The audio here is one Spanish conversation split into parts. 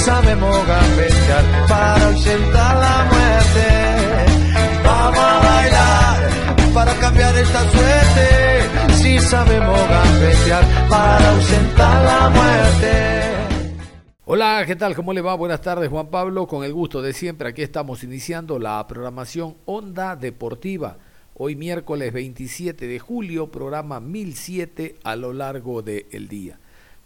Sabemos gambetear para ausentar la muerte. Vamos a bailar para cambiar esta suerte. Si sabemos gambetear para ausentar la muerte. Hola, ¿qué tal? ¿Cómo le va? Buenas tardes, Juan Pablo. Con el gusto de siempre, aquí estamos iniciando la programación Onda Deportiva. Hoy miércoles 27 de julio, programa 1007 a lo largo del día.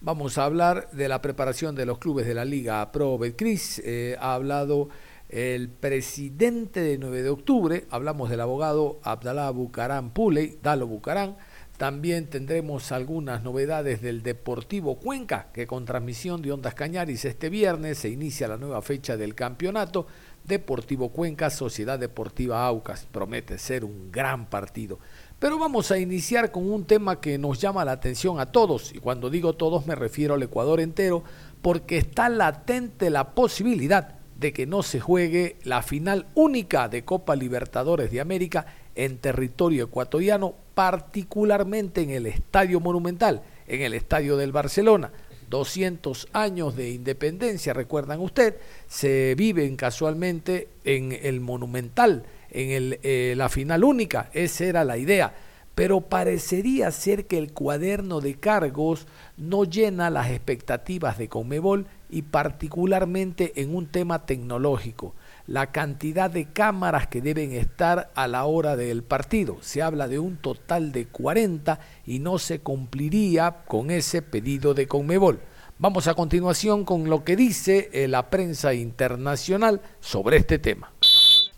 Vamos a hablar de la preparación de los clubes de la Liga Pro Betcris. Eh, ha hablado el presidente de 9 de octubre, hablamos del abogado Abdalá Bucarán Puley, Dalo Bucarán. También tendremos algunas novedades del Deportivo Cuenca, que con transmisión de Ondas Cañaris este viernes se inicia la nueva fecha del campeonato. Deportivo Cuenca, Sociedad Deportiva Aucas. Promete ser un gran partido. Pero vamos a iniciar con un tema que nos llama la atención a todos, y cuando digo todos me refiero al Ecuador entero, porque está latente la posibilidad de que no se juegue la final única de Copa Libertadores de América en territorio ecuatoriano, particularmente en el Estadio Monumental, en el Estadio del Barcelona. 200 años de independencia, recuerdan usted, se viven casualmente en el Monumental en eh, la final única. Esa era la idea. Pero parecería ser que el cuaderno de cargos no llena las expectativas de Conmebol y particularmente en un tema tecnológico, la cantidad de cámaras que deben estar a la hora del partido. Se habla de un total de 40 y no se cumpliría con ese pedido de Conmebol. Vamos a continuación con lo que dice eh, la prensa internacional sobre este tema.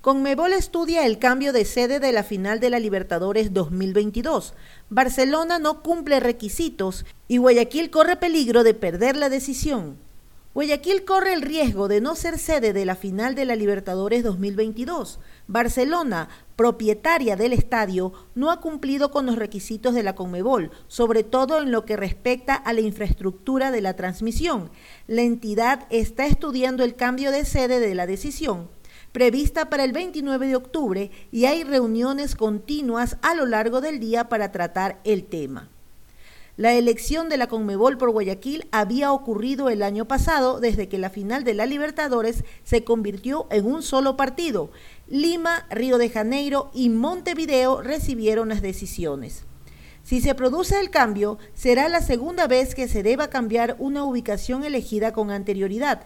Conmebol estudia el cambio de sede de la final de la Libertadores 2022. Barcelona no cumple requisitos y Guayaquil corre peligro de perder la decisión. Guayaquil corre el riesgo de no ser sede de la final de la Libertadores 2022. Barcelona, propietaria del estadio, no ha cumplido con los requisitos de la Conmebol, sobre todo en lo que respecta a la infraestructura de la transmisión. La entidad está estudiando el cambio de sede de la decisión prevista para el 29 de octubre y hay reuniones continuas a lo largo del día para tratar el tema. La elección de la Conmebol por Guayaquil había ocurrido el año pasado desde que la final de la Libertadores se convirtió en un solo partido. Lima, Río de Janeiro y Montevideo recibieron las decisiones. Si se produce el cambio, será la segunda vez que se deba cambiar una ubicación elegida con anterioridad.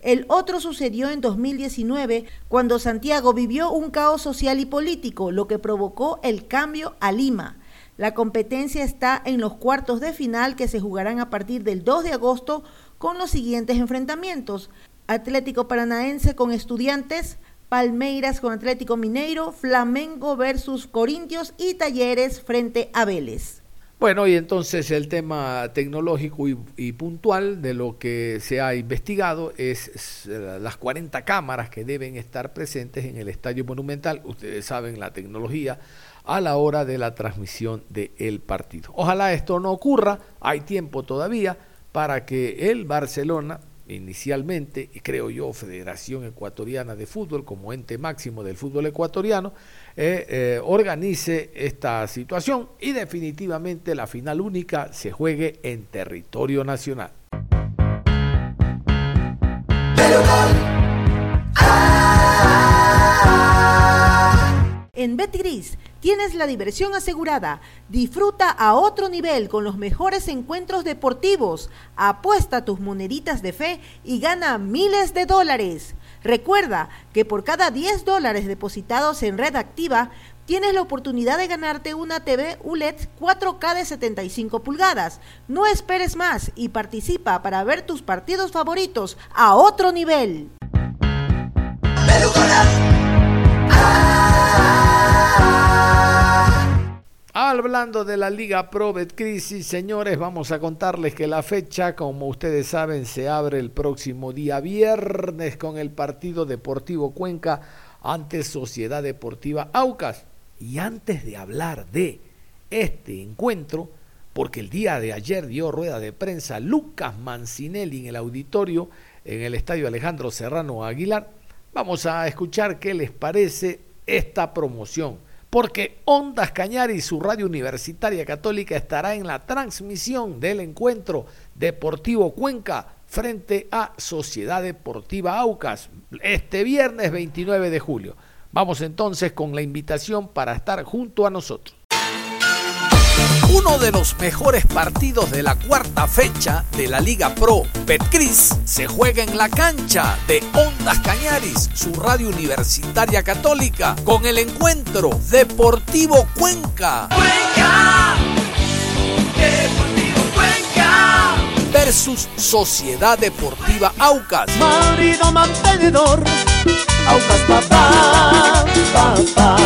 El otro sucedió en 2019, cuando Santiago vivió un caos social y político, lo que provocó el cambio a Lima. La competencia está en los cuartos de final que se jugarán a partir del 2 de agosto con los siguientes enfrentamientos. Atlético Paranaense con Estudiantes, Palmeiras con Atlético Mineiro, Flamengo versus Corintios y Talleres frente a Vélez. Bueno, y entonces el tema tecnológico y, puntual de lo que se ha investigado es, eh, las 40 cámaras que deben estar presentes en el Estadio Monumental. Ustedes saben la tecnología a la hora de la transmisión del partido. Ojalá esto no ocurra, hay tiempo todavía para que el Barcelona inicialmente, y creo yo, Federación Ecuatoriana de Fútbol, como ente máximo del fútbol ecuatoriano, eh, eh, organice esta situación y definitivamente la final única se juegue en territorio nacional. En Betgris tienes la diversión asegurada. Disfruta a otro nivel con los mejores encuentros deportivos. Apuesta tus moneditas de fe y gana miles de dólares. Recuerda que por cada 10 dólares depositados en red activa, tienes la oportunidad de ganarte una TV ULED 4K de 75 pulgadas. No esperes más y participa para ver tus partidos favoritos a otro nivel. Hablando de la Liga Pro Betcrisis, señores, vamos a contarles que la fecha, como ustedes saben, se abre el próximo día viernes con el partido Deportivo Cuenca ante Sociedad Deportiva Aucas. Y antes de hablar de este encuentro, porque el día de ayer dio rueda de prensa Lucas Mancinelli en el auditorio en el estadio Alejandro Serrano Aguilar, vamos a escuchar qué les parece esta promoción. Porque Ondas Cañar y su radio universitaria católica estará en la transmisión del encuentro Deportivo Cuenca frente a Sociedad Deportiva Aucas este viernes 29 de julio. Vamos entonces con la invitación para estar junto a nosotros. Uno de los mejores partidos de la cuarta fecha de la Liga Pro Betcris se juega en la cancha de Ondas Cañaris, su radio universitaria católica, con el encuentro Deportivo Cuenca. Cuenca. Deportivo Cuenca. Versus Sociedad Deportiva Aucas. Marido mantenedor. Aucas papá, papá.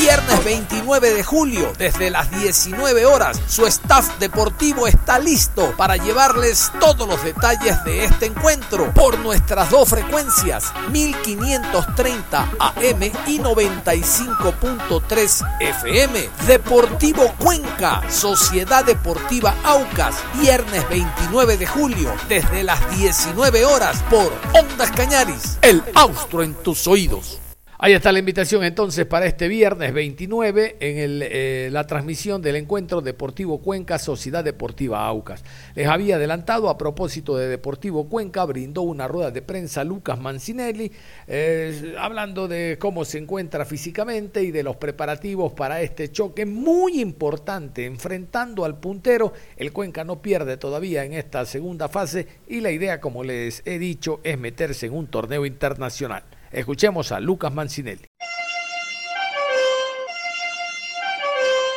Viernes 29 de julio, desde las 19 horas, su staff deportivo está listo para llevarles todos los detalles de este encuentro por nuestras dos frecuencias, 1530 AM y 95.3 FM. Deportivo Cuenca, Sociedad Deportiva Aucas, viernes 29 de julio, desde las 19 horas por Ondas Cañaris, el austro en tus oídos. Ahí está la invitación entonces para este viernes 29 en el, eh, la transmisión del encuentro Deportivo Cuenca Sociedad Deportiva Aucas. Les había adelantado a propósito de Deportivo Cuenca, brindó una rueda de prensa Lucas Mancinelli, eh, hablando de cómo se encuentra físicamente y de los preparativos para este choque muy importante, enfrentando al puntero. El Cuenca no pierde todavía en esta segunda fase y la idea, como les he dicho, es meterse en un torneo internacional. Escuchemos a Lucas Mancinelli.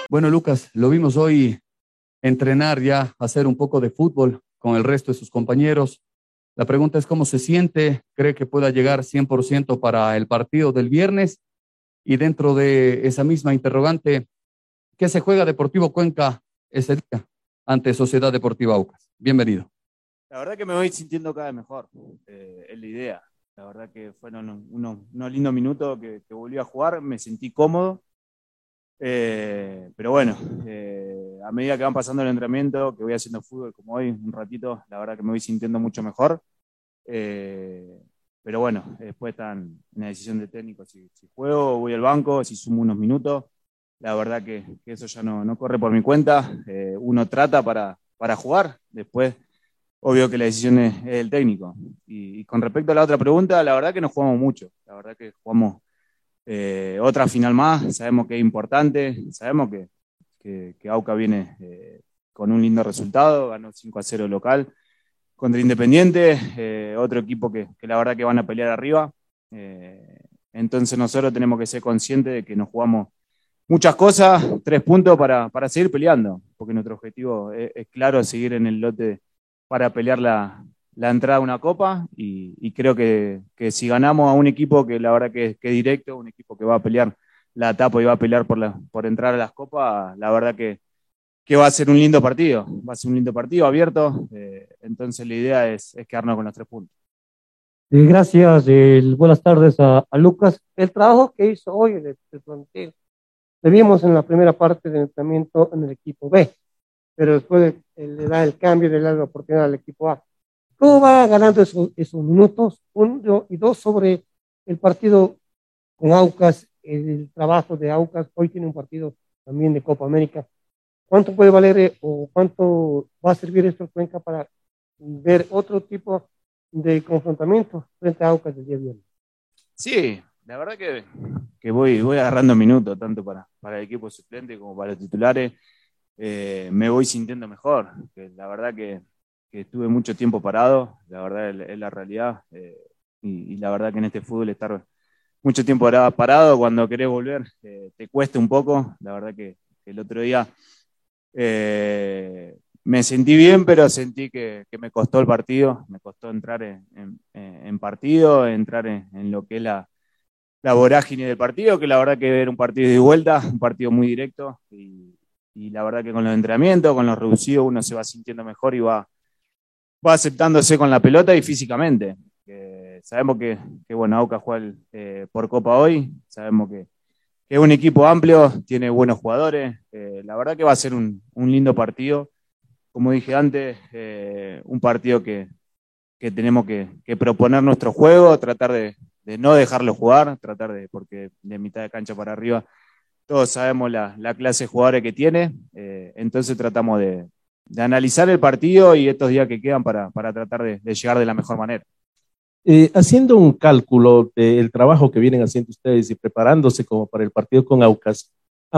Bueno, Lucas, lo vimos hoy entrenar ya, hacer un poco de fútbol con el resto de sus compañeros. La pregunta es cómo se siente, cree que pueda llegar 100% para el partido del viernes y dentro de esa misma interrogante, ¿qué se juega Deportivo Cuenca ese día ante Sociedad Deportiva Aucas? Bienvenido. La verdad que me voy sintiendo cada vez mejor, eh, es la idea. La verdad que fueron unos, unos lindos minutos que, que, volví a jugar, me sentí cómodo. Eh, pero bueno, eh, a medida que van pasando el entrenamiento, que voy haciendo fútbol como hoy, un ratito, la verdad que me voy sintiendo mucho mejor. Eh, pero bueno, después están en la decisión de técnico si, si, juego, voy al banco, si sumo unos minutos. La verdad que, que eso ya no, no, corre por mi cuenta. Eh, uno trata para, para jugar, después obvio que la decisión es, del técnico. Y, con respecto a la otra pregunta, la verdad que no jugamos mucho. La verdad que jugamos eh, otra final más. Sabemos que es importante. Sabemos que, que, que Auca viene eh, con un lindo resultado. Ganó 5 a 0 local contra Independiente. Eh, otro equipo que, la verdad que van a pelear arriba. Entonces nosotros tenemos que ser conscientes de que nos jugamos muchas cosas, tres puntos para, para seguir peleando. Porque nuestro objetivo es, es claro, seguir en el lote para pelear la, la entrada a una copa y, y creo que, que, si ganamos a un equipo que la verdad que, que, es directo, un equipo que va a pelear la etapa y va a pelear por, la, por entrar a las copas, la verdad que, que va a ser un lindo partido, va a ser un lindo partido abierto, eh, entonces la idea es, es, quedarnos con los tres puntos. Gracias, eh, buenas tardes a, a, Lucas. El trabajo que hizo hoy el, el plantel, le vimos en la primera parte del entrenamiento en el equipo B pero después le da el cambio, le da la oportunidad al equipo A. ¿Cómo va ganando esos, esos minutos? Uno y dos sobre el partido con Aucas, el trabajo de Aucas. Hoy tiene un partido también de Copa América. ¿Cuánto puede valer eh, o cuánto va a servir esto en Cuenca para ver otro tipo de confrontamiento frente a Aucas del día viernes? Sí, la verdad que, que voy, voy agarrando minutos, tanto para, para el equipo suplente como para los titulares eh, me voy sintiendo mejor. La verdad que, que, estuve mucho tiempo parado, la verdad es, la realidad. Eh, y, la verdad que en este fútbol estar mucho tiempo parado, cuando querés volver, eh, te cuesta un poco. La verdad que, que el otro día me sentí bien, pero sentí que, me costó el partido, me costó entrar en, partido, entrar en, lo que es la, la vorágine del partido, que la verdad que era un partido de vuelta, un partido muy directo y la verdad que con los entrenamientos, con los reducidos, uno se va sintiendo mejor y va, va aceptándose con la pelota y físicamente. sabemos que, que, bueno, Auca juega eh, por Copa hoy, sabemos que, es un equipo amplio, tiene buenos jugadores, eh, la verdad que va a ser un, un lindo partido. Como dije antes, eh, un partido que, que tenemos que, proponer nuestro juego, tratar de, no dejarlo jugar, tratar de, porque de mitad de cancha para arriba todos sabemos la, la clase de jugadores que tiene, entonces tratamos de, de analizar el partido y estos días que quedan para, para tratar de, de, llegar de la mejor manera. Eh, haciendo un cálculo del trabajo que vienen haciendo ustedes y preparándose como para el partido con Aucas,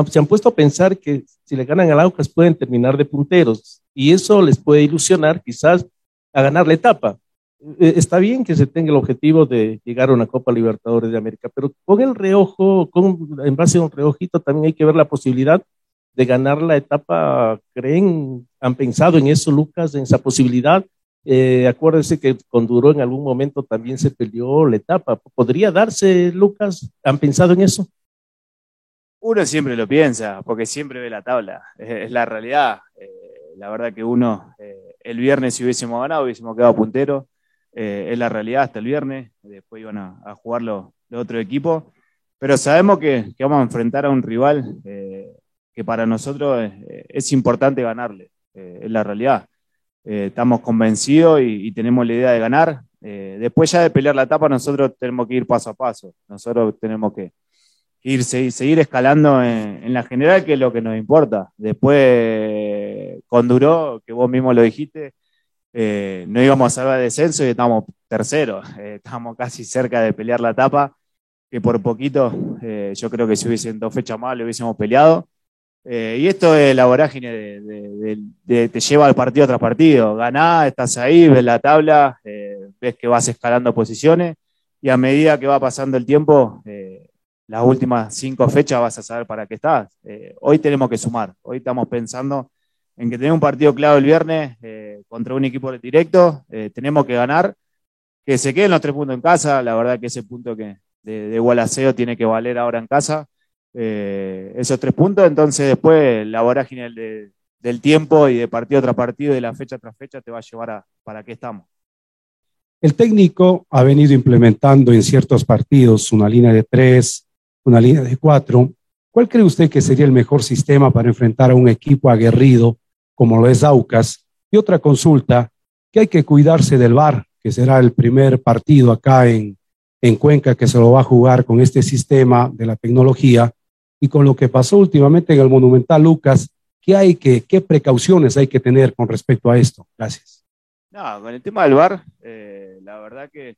se han puesto a pensar que si le ganan al Aucas pueden terminar de punteros y eso les puede ilusionar quizás a ganar la etapa. Eh, está bien que se tenga el objetivo de llegar a una Copa Libertadores de América, pero con el reojo, con, en base a un reojito, también hay que ver la posibilidad de ganar la etapa, ¿creen? ¿Han pensado en eso, Lucas, en esa posibilidad? Eh, acuérdense que con Duró en algún momento también se peleó la etapa. ¿Podría darse, Lucas? ¿Han pensado en eso? Uno siempre lo piensa, porque siempre ve la tabla. Es, la realidad. Eh, la verdad que uno, eh, el viernes si hubiésemos ganado, hubiésemos quedado puntero. Eh, es la realidad hasta el viernes. Después iban a, a jugar los, los otros equipos. Pero sabemos que, vamos a enfrentar a un rival eh, que para nosotros es, importante ganarle, eh, es la realidad. Eh, estamos convencidos y, tenemos la idea de ganar. Después ya de pelear la etapa, nosotros tenemos que ir paso a paso. Nosotros tenemos que ir, seguir, seguir escalando en, en, la general, que es lo que nos importa. Después, con Duró, que vos mismo lo dijiste, eh, no íbamos a salvar descenso y estamos terceros. estamos casi cerca de pelear la etapa, que por poquito, yo creo que si hubiesen dos fechas más, lo hubiésemos peleado. Eh, y esto es la vorágine te lleva al partido tras partido. Ganás, estás ahí, ves la tabla, eh, ves que vas escalando posiciones y a medida que va pasando el tiempo, eh, las últimas cinco fechas vas a saber para qué estás. Eh, hoy tenemos que sumar. Hoy estamos pensando en que tenemos un partido clave el viernes eh, contra un equipo directo. tenemos que ganar, que se queden los tres puntos en casa. La verdad que ese punto que de, de Gualaceo tiene que valer ahora en casa eh, esos tres puntos, entonces después la vorágine de, del tiempo y de partido tras partido y de la fecha tras fecha te va a llevar a para qué estamos. El técnico ha venido implementando en ciertos partidos una línea de tres, una línea de cuatro. ¿Cuál cree usted que sería el mejor sistema para enfrentar a un equipo aguerrido como lo es Aucas? Y otra consulta, que hay que cuidarse del VAR, que será el primer partido acá en, en Cuenca que se lo va a jugar con este sistema de la tecnología y con lo que pasó últimamente en el Monumental Lucas, ¿qué, hay que, qué precauciones hay que tener con respecto a esto? Gracias. No, con el tema del VAR, eh, la verdad que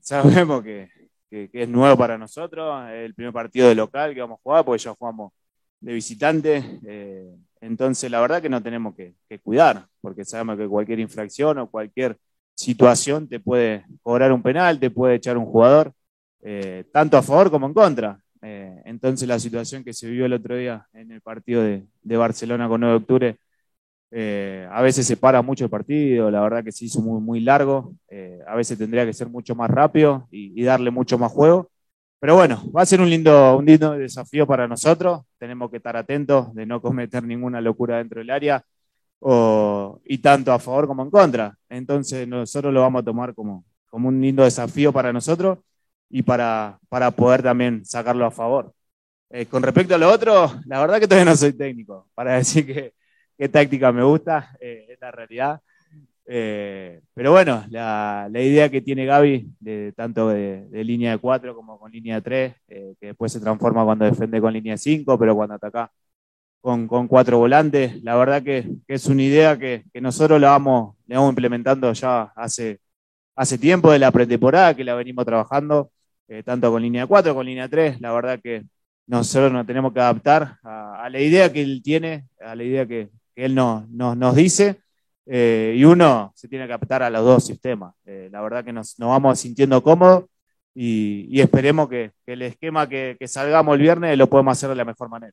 sabemos que, que, que, es nuevo para nosotros, el primer partido de local que vamos a jugar, porque ya jugamos de visitante, eh, entonces la verdad que no tenemos que, cuidar, porque sabemos que cualquier infracción o cualquier situación te puede cobrar un penal, te puede echar un jugador, eh, tanto a favor como en contra. Eh, entonces la situación que se vivió el otro día en el partido de, Barcelona con 9 de octubre, eh, a veces se para mucho el partido, la verdad que se hizo muy, muy largo, a veces tendría que ser mucho más rápido y, darle mucho más juego. Pero bueno, va a ser un lindo, un lindo desafío para nosotros, tenemos que estar atentos de no cometer ninguna locura dentro del área y tanto a favor como en contra. Entonces nosotros lo vamos a tomar como, como un lindo desafío para nosotros y para, para poder también sacarlo a favor. Eh, con respecto a lo otro, la verdad que todavía no soy técnico para decir qué táctica me gusta, eh, es la realidad. Eh, pero bueno, la, la, idea que tiene Gaby, de, tanto de, de, línea de 4 como con línea de 3, eh, que después se transforma cuando defiende con línea de 5, pero cuando ataca con, con cuatro volantes, la verdad que, que es una idea que, que, nosotros la vamos, la vamos implementando ya hace, hace tiempo de la pretemporada, que la venimos trabajando eh, tanto con línea 4 con línea 3. La verdad que nosotros nos tenemos que adaptar a, a la idea que él tiene, a la idea que, que él no, no, nos dice. Eh, y uno se tiene que adaptar a los dos sistemas. Eh, la verdad que nos, nos, vamos sintiendo cómodos y, esperemos que, que, el esquema que, que, salgamos el viernes lo podemos hacer de la mejor manera.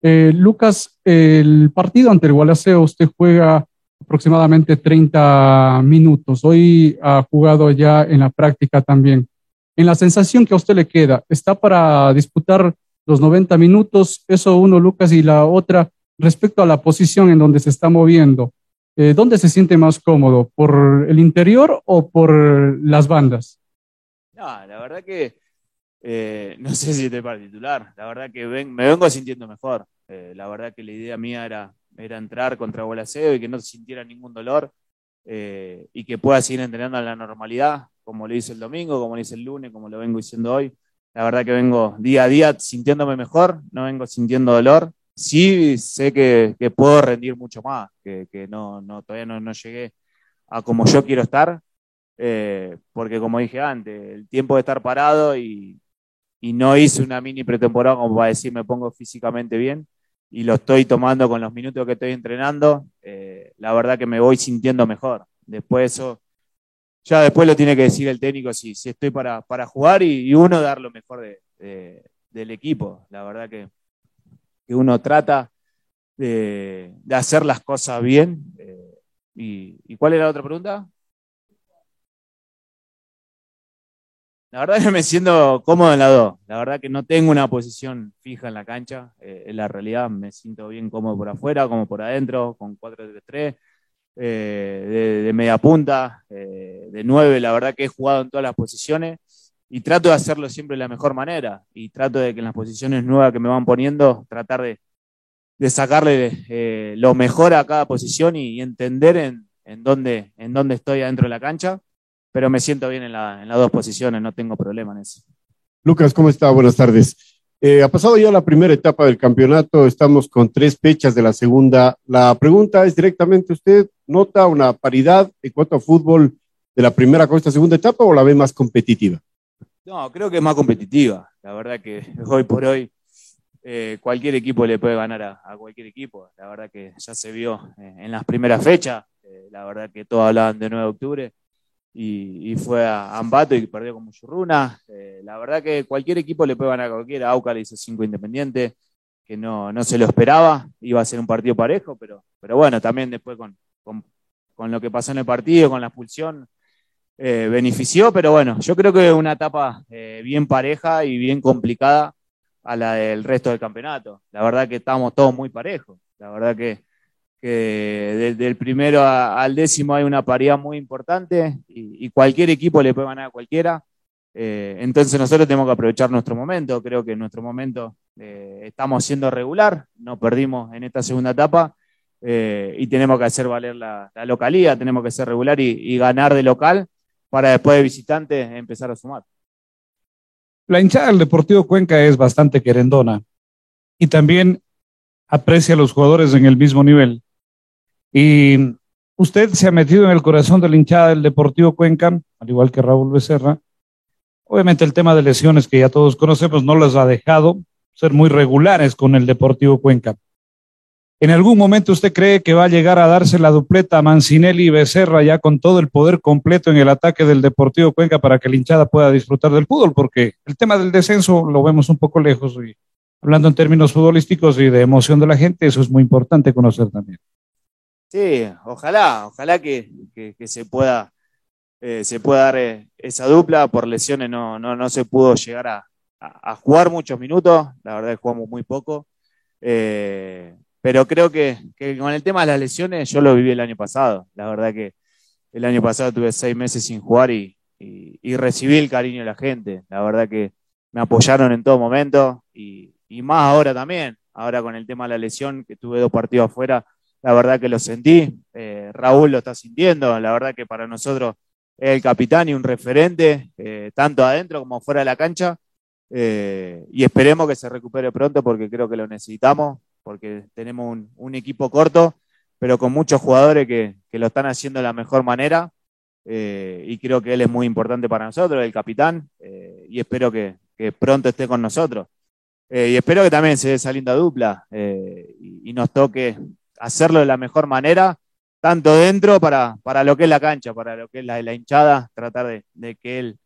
Eh, Lucas, el partido ante el Gualaceo usted juega aproximadamente 30 minutos. Hoy ha jugado ya en la práctica también en la sensación que a usted le queda, ¿está para disputar los 90 minutos? Eso uno, Lucas, y la otra, respecto a la posición en donde se está moviendo, eh, ¿dónde se siente más cómodo? ¿Por el interior o por las bandas? No, la verdad que eh, no sé si estoy para titular. La verdad que me vengo sintiendo mejor. Eh, la verdad que la idea mía era, entrar contra Bolaseo y que no sintiera ningún dolor y que pueda seguir entrenando a la normalidad, como lo hice el domingo, como lo hice el lunes, como lo vengo diciendo hoy. La verdad que vengo día a día sintiéndome mejor, no vengo sintiendo dolor sí sé que, puedo rendir mucho más, que, no, todavía no, llegué a como yo quiero estar, eh, porque como dije antes, el tiempo de estar parado y, no hice una mini pretemporada como para decir me pongo físicamente bien y lo estoy tomando con los minutos que estoy entrenando, eh, la verdad que me voy sintiendo mejor. Después eso, ya después lo tiene que decir el técnico si, si estoy para, para jugar y, uno dar lo mejor del equipo. La verdad que que uno trata de, hacer las cosas bien. Eh, y, cuál era la otra pregunta? La verdad que me siento cómodo en la 2. La verdad que no tengo una posición fija en la cancha. Eh, en la realidad me siento bien cómodo por afuera, como por adentro, con 4-3-3, eh, de, media punta, de 9. La verdad que he jugado en todas las posiciones y trato de hacerlo siempre de la mejor manera y trato de que en las posiciones nuevas que me van poniendo, tratar de, sacarle eh, lo mejor a cada posición y, entender en, en, dónde, en dónde estoy adentro de la cancha, pero me siento bien en, las dos posiciones, no tengo problema en eso. Lucas, ¿cómo está? Buenas tardes. Eh, ha pasado ya la primera etapa del campeonato, estamos con tres fechas de la segunda. La pregunta es directamente, ¿usted nota una paridad en cuanto a fútbol de la primera con esta segunda etapa o la ve más competitiva? No, creo que es más competitiva. La verdad que hoy por hoy eh, cualquier equipo le puede ganar a, cualquier equipo. La verdad que ya se vio eh, en las primeras fechas. Eh, la verdad que todos hablaban de 9 de octubre y, fue a Ambato y perdió con Muchurruna. la verdad que cualquier equipo le puede ganar a cualquiera. Auca le hizo 5 Independiente, que no, no se lo esperaba. Iba a ser un partido parejo, pero, pero bueno, también después con, con lo que pasó en el partido, con la expulsión eh, benefició, pero bueno, yo creo que una etapa eh, bien pareja y bien complicada a la del resto del campeonato. La verdad que estamos todos muy parejos. La verdad que, desde el primero al décimo hay una paridad muy importante y, cualquier equipo le puede ganar a cualquiera. Eh, entonces nosotros tenemos que aprovechar nuestro momento. Creo que en nuestro momento estamos siendo regular, no perdimos en esta segunda etapa. y tenemos que hacer valer la, localía, tenemos que ser regular y ganar de local para después de visitante empezar a sumar. La hinchada del Deportivo Cuenca es bastante querendona y también aprecia a los jugadores en el mismo nivel. Y usted se ha metido en el corazón de la hinchada del Deportivo Cuenca, al igual que Raúl Becerra. Obviamente el tema de lesiones que ya todos conocemos no los ha dejado ser muy regulares con el Deportivo Cuenca. ¿En algún momento usted cree que va a llegar a darse la dupleta a Mancinelli y Becerra ya con todo el poder completo en el ataque del Deportivo Cuenca para que la hinchada pueda disfrutar del fútbol? Porque el tema del descenso lo vemos un poco lejos y hablando en términos futbolísticos y de emoción de la gente, eso es muy importante conocer también. Sí, ojalá, ojalá que, se pueda eh, se pueda dar eh, esa dupla. Por lesiones no, no, no se pudo llegar a, a, jugar muchos minutos, la verdad es que jugamos muy poco. Eh, pero creo que, con el tema de las lesiones yo lo viví el año pasado. La verdad que el año pasado tuve seis meses sin jugar y, recibí el cariño de la gente. La verdad que me apoyaron en todo momento y, más ahora también. Ahora con el tema de la lesión, que tuve dos partidos afuera, la verdad que lo sentí. Eh, Raúl lo está sintiendo. La verdad que para nosotros es el capitán y un referente, eh, tanto adentro como fuera de la cancha. Eh, y esperemos que se recupere pronto porque creo que lo necesitamos porque tenemos un, equipo corto, pero con muchos jugadores que, lo están haciendo de la mejor manera. Eh, y creo que él es muy importante para nosotros, el capitán, eh, y espero que, pronto esté con nosotros. Eh, y espero que también se dé esa linda dupla y, nos toque hacerlo de la mejor manera, tanto dentro para, para lo que es la cancha, para lo que es la, la hinchada, tratar de, que él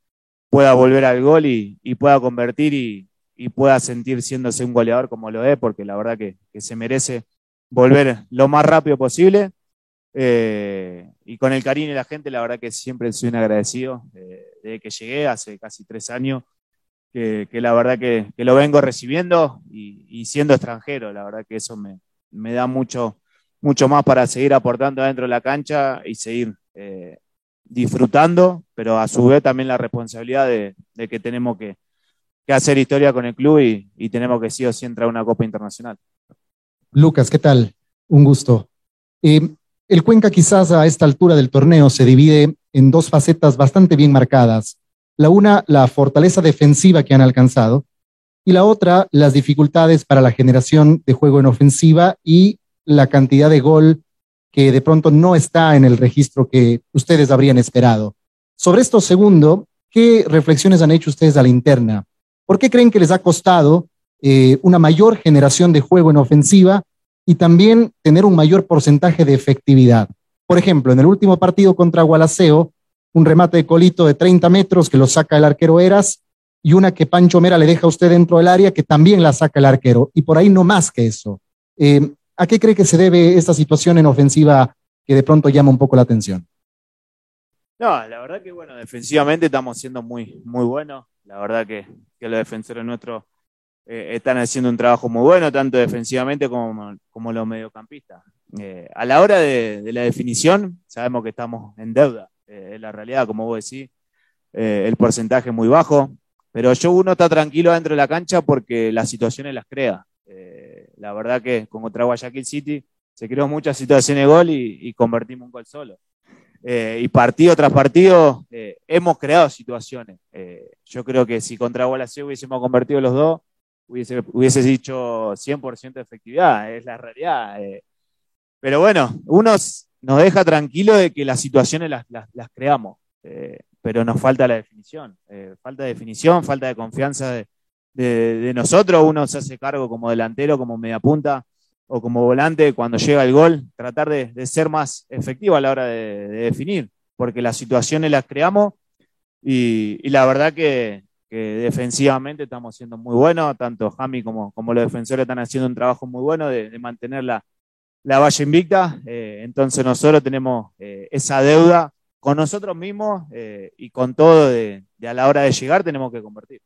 pueda volver al gol y, y pueda convertir y, y pueda sentir siéndose un goleador como lo es, porque la verdad que, se merece volver lo más rápido posible. Eh, y con el cariño de la gente, la verdad que siempre soy un agradecido desde que llegué hace casi tres años, que, la verdad que, lo vengo recibiendo y, siendo extranjero, la verdad que eso me, me da mucho, mucho más para seguir aportando dentro de la cancha y seguir eh, disfrutando, pero a su vez también la responsabilidad de, que tenemos que, hacer historia con el club y, tenemos que sí o sí entrar a una Copa Internacional. Lucas, ¿qué tal? Un gusto. Eh, el Cuenca quizás a esta altura del torneo se divide en dos facetas bastante bien marcadas. La una, la fortaleza defensiva que han alcanzado y la otra, las dificultades para la generación de juego en ofensiva y la cantidad de gol que de pronto no está en el registro que ustedes habrían esperado. Sobre esto segundo, ¿qué reflexiones han hecho ustedes a la interna? ¿Por qué creen que les ha costado eh, una mayor generación de juego en ofensiva y también tener un mayor porcentaje de efectividad. Por ejemplo, en el último partido contra Gualaceo, un remate de colito de 30 metros que lo saca el arquero Eras y una que Pancho Mera le deja a usted dentro del área que también la saca el arquero. Y por ahí no más que eso. Eh, ¿A qué cree que se debe esta situación en ofensiva que de pronto llama un poco la atención? No, la verdad que bueno, defensivamente estamos siendo muy, muy buenos. La verdad que, los defensores nuestros eh, están haciendo un trabajo muy bueno, tanto defensivamente como, los mediocampistas. Eh, a la hora de, la definición, sabemos que estamos en deuda. Eh, en la realidad, como vos decís, el porcentaje es muy bajo, pero yo uno está tranquilo dentro de la cancha porque las situaciones las crea. la verdad que con contra Guayaquil City se creó muchas situaciones de gol y, convertimos un gol solo. Y partido tras partido hemos creado situaciones. yo creo que si contra Gualaceo hubiésemos convertido los dos, hubiese, hubiese dicho 100% de efectividad, es la realidad. Eh. Pero bueno, uno nos deja tranquilo de que las situaciones las, creamos, eh, pero nos falta la definición. Eh, falta de definición, falta de confianza de, nosotros. Uno se hace cargo como delantero, como media punta o como volante cuando llega el gol, tratar de, ser más efectivo a la hora de, definir, porque las situaciones las creamos y la verdad que, defensivamente estamos siendo muy buenos, tanto Jami como, como los defensores están haciendo un trabajo muy bueno de, mantener la, la valla invicta. Eh, entonces nosotros tenemos eh, esa deuda con nosotros mismos eh, y con todo de, a la hora de llegar tenemos que convertir.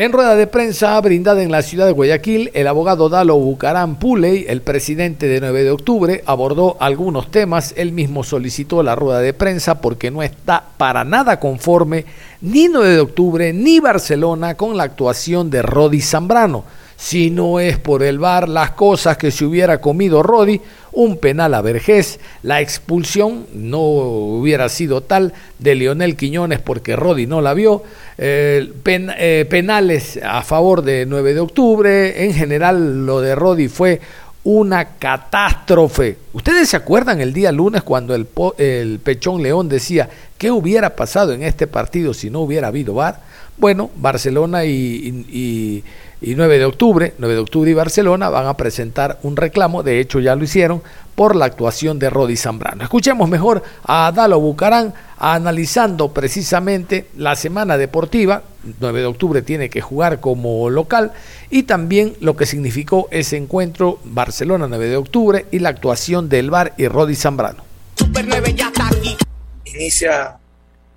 En rueda de prensa brindada en la ciudad de Guayaquil, el abogado Dalo Bucarán Puley, el presidente de 9 de octubre, abordó algunos temas. Él mismo solicitó la rueda de prensa porque no está para nada conforme ni 9 de octubre ni Barcelona con la actuación de Rodi Zambrano si no es por el VAR, las cosas que se hubiera comido Rodi, un penal a Vergés, la expulsión no hubiera sido tal de Lionel Quiñones porque Rodi no la vio, eh, penales a favor de 9 de octubre, en general lo de Rodi fue una catástrofe. ¿Ustedes se acuerdan el día lunes cuando el, el Pechón León decía qué hubiera pasado en este partido si no hubiera habido VAR? Bueno, Barcelona y 9 de octubre, 9 de octubre y Barcelona van a presentar un reclamo, de hecho ya lo hicieron, por la actuación de Rodi Zambrano. Escuchemos mejor a Dalo Bucarán analizando precisamente la semana deportiva, 9 de octubre tiene que jugar como local, y también lo que significó ese encuentro Barcelona 9 de octubre y la actuación del VAR y Rodi Zambrano. Super 9 ya está aquí. Inicia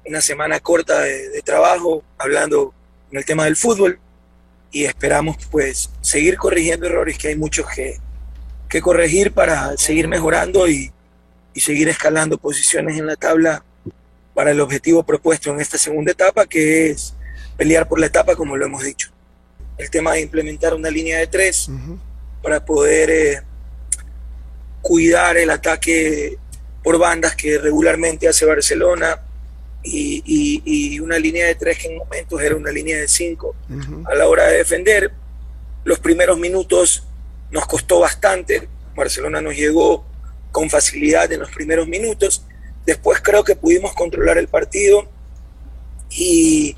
una semana corta de, de trabajo hablando en el tema del fútbol y esperamos pues seguir corrigiendo errores que hay muchos que, que corregir para seguir mejorando y, y, seguir escalando posiciones en la tabla para el objetivo propuesto en esta segunda etapa que es pelear por la etapa como lo hemos dicho. El tema de implementar una línea de tres para poder eh, cuidar el ataque por bandas que regularmente hace Barcelona, y, una línea de tres que en momentos era una línea de cinco. A la hora de defender, los primeros minutos nos costó bastante. Barcelona nos llegó con facilidad en los primeros minutos. Después creo que pudimos controlar el partido y,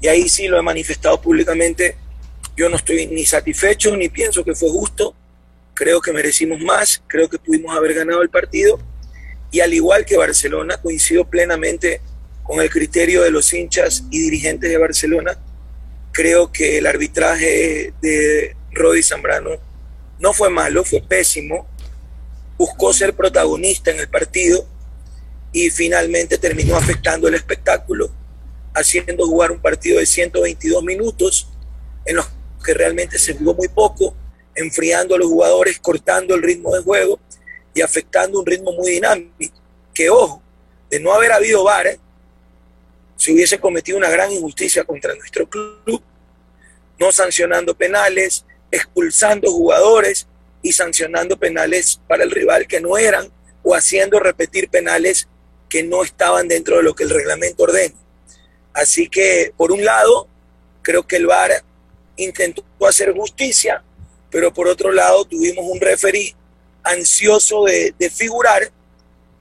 y ahí sí lo he manifestado públicamente. Yo no estoy ni satisfecho ni pienso que fue justo. Creo que merecimos más, creo que pudimos haber ganado el partido. Y al igual que Barcelona, coincido plenamente con el criterio de los hinchas y dirigentes de Barcelona, creo que el arbitraje de Rodi Zambrano no fue malo, fue pésimo. Buscó ser protagonista en el partido y finalmente terminó afectando el espectáculo, haciendo jugar un partido de 122 minutos en los que realmente se jugó muy poco, enfriando a los jugadores, cortando el ritmo de juego y afectando un ritmo muy dinámico. Que ojo, de no haber habido VAR, se hubiese cometido una gran injusticia contra nuestro club, no sancionando penales, expulsando jugadores y sancionando penales para el rival que no eran o haciendo repetir penales que no estaban dentro de lo que el reglamento ordena. Así que, por un lado, creo que el VAR intentó hacer justicia, pero por otro lado tuvimos un referí ansioso de, figurar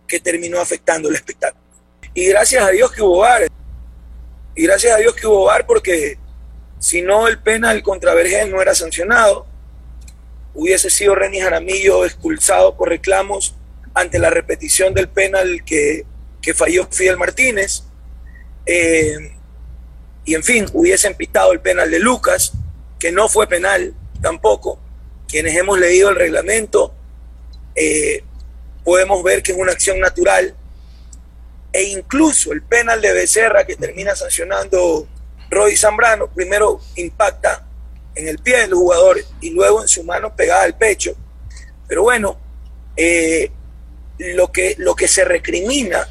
que terminó afectando el espectáculo. Y gracias a Dios que hubo VAR. Y gracias a Dios que hubo VAR porque si no el penal contra Vergés no era sancionado, hubiese sido René Jaramillo expulsado por reclamos ante la repetición del penal que, que falló Fidel Martínez. Eh, y en fin, hubiesen pitado el penal de Lucas, que no fue penal tampoco. Quienes hemos leído el reglamento eh, podemos ver que es una acción natural. E incluso el penal de Becerra que termina sancionando Roy Zambrano, primero impacta en el pie del jugador y luego en su mano pegada al pecho. Pero bueno, eh, lo, que, lo que se recrimina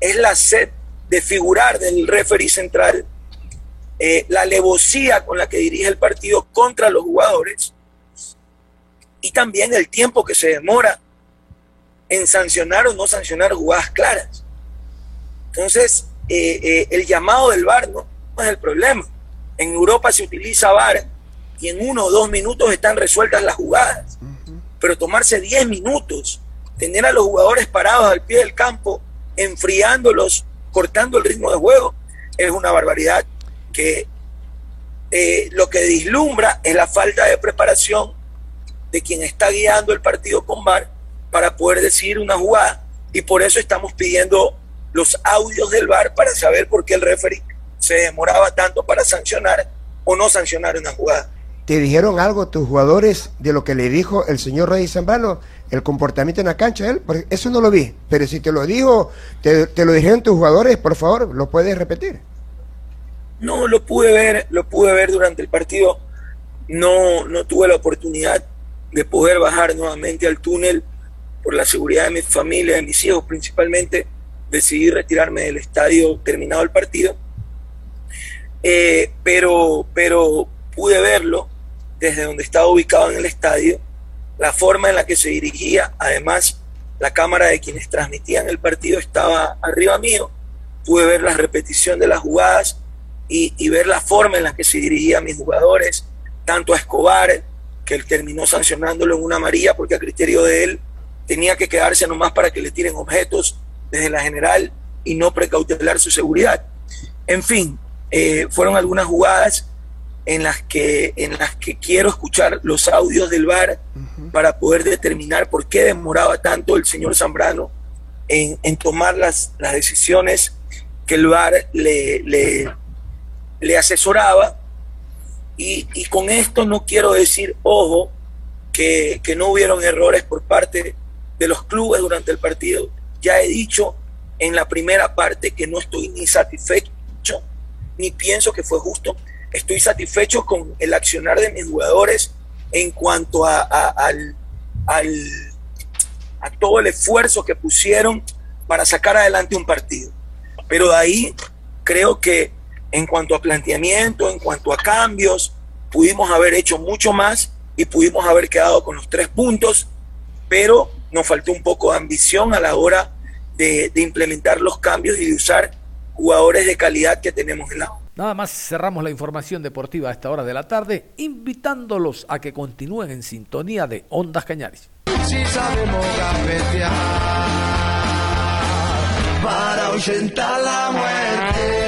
es la sed de figurar del referee central, eh, la alevosía con la que dirige el partido contra los jugadores y también el tiempo que se demora en sancionar o no sancionar jugadas claras. Entonces, eh, el llamado del VAR no, es el problema. En Europa se utiliza VAR y en uno o dos minutos están resueltas las jugadas. Pero tomarse diez minutos, tener a los jugadores parados al pie del campo, enfriándolos, cortando el ritmo de juego, es una barbaridad que eh, lo que dislumbra es la falta de preparación de quien está guiando el partido con VAR para poder decidir una jugada y por eso estamos pidiendo los audios del VAR para saber por qué el referee se demoraba tanto para sancionar o no sancionar una jugada. ¿Te dijeron algo tus jugadores de lo que le dijo el señor Rey Zambalo, el comportamiento en la cancha? Él, porque eso no lo vi, pero si te lo dijo, te, lo dijeron tus jugadores, por favor, ¿lo puedes repetir? No, lo pude ver, lo pude ver durante el partido. No, no tuve la oportunidad de poder bajar nuevamente al túnel por la seguridad de mi familia, de mis hijos principalmente. Decidí retirarme del estadio terminado el partido eh, pero, pero pude verlo desde donde estaba ubicado en el estadio, la forma en la que se dirigía, además la cámara de quienes transmitían el partido estaba arriba mío, pude ver la repetición de las jugadas y, ver la forma en la que se dirigían mis jugadores, tanto a Escobar, que él terminó sancionándolo en una amarilla porque a criterio de él tenía que quedarse nomás para que le tiren objetos desde la general y no precautelar su seguridad. En fin, eh, fueron algunas jugadas en las que en las que quiero escuchar los audios del VAR para poder determinar por qué demoraba tanto el señor Zambrano en, tomar las, las, decisiones que el VAR le, le, asesoraba. Y, y, con esto no quiero decir, ojo, que, que no hubieron errores por parte de los clubes durante el partido. Ya he dicho en la primera parte que no estoy ni satisfecho ni pienso que fue justo. Estoy satisfecho con el accionar de mis jugadores en cuanto a, al, a todo el esfuerzo que pusieron para sacar adelante un partido. Pero de ahí creo que en cuanto a planteamiento, en cuanto a cambios, pudimos haber hecho mucho más y pudimos haber quedado con los tres puntos, pero nos faltó un poco de ambición a la hora de, de implementar los cambios y de usar jugadores de calidad que tenemos en la Nada más cerramos la información deportiva a esta hora de la tarde, invitándolos a que continúen en sintonía de Ondas Cañaris. Si sabemos para la muerte.